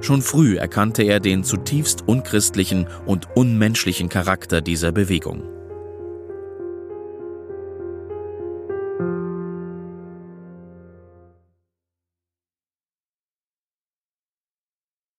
Schon früh erkannte er den zutiefst unchristlichen und unmenschlichen Charakter dieser Bewegung.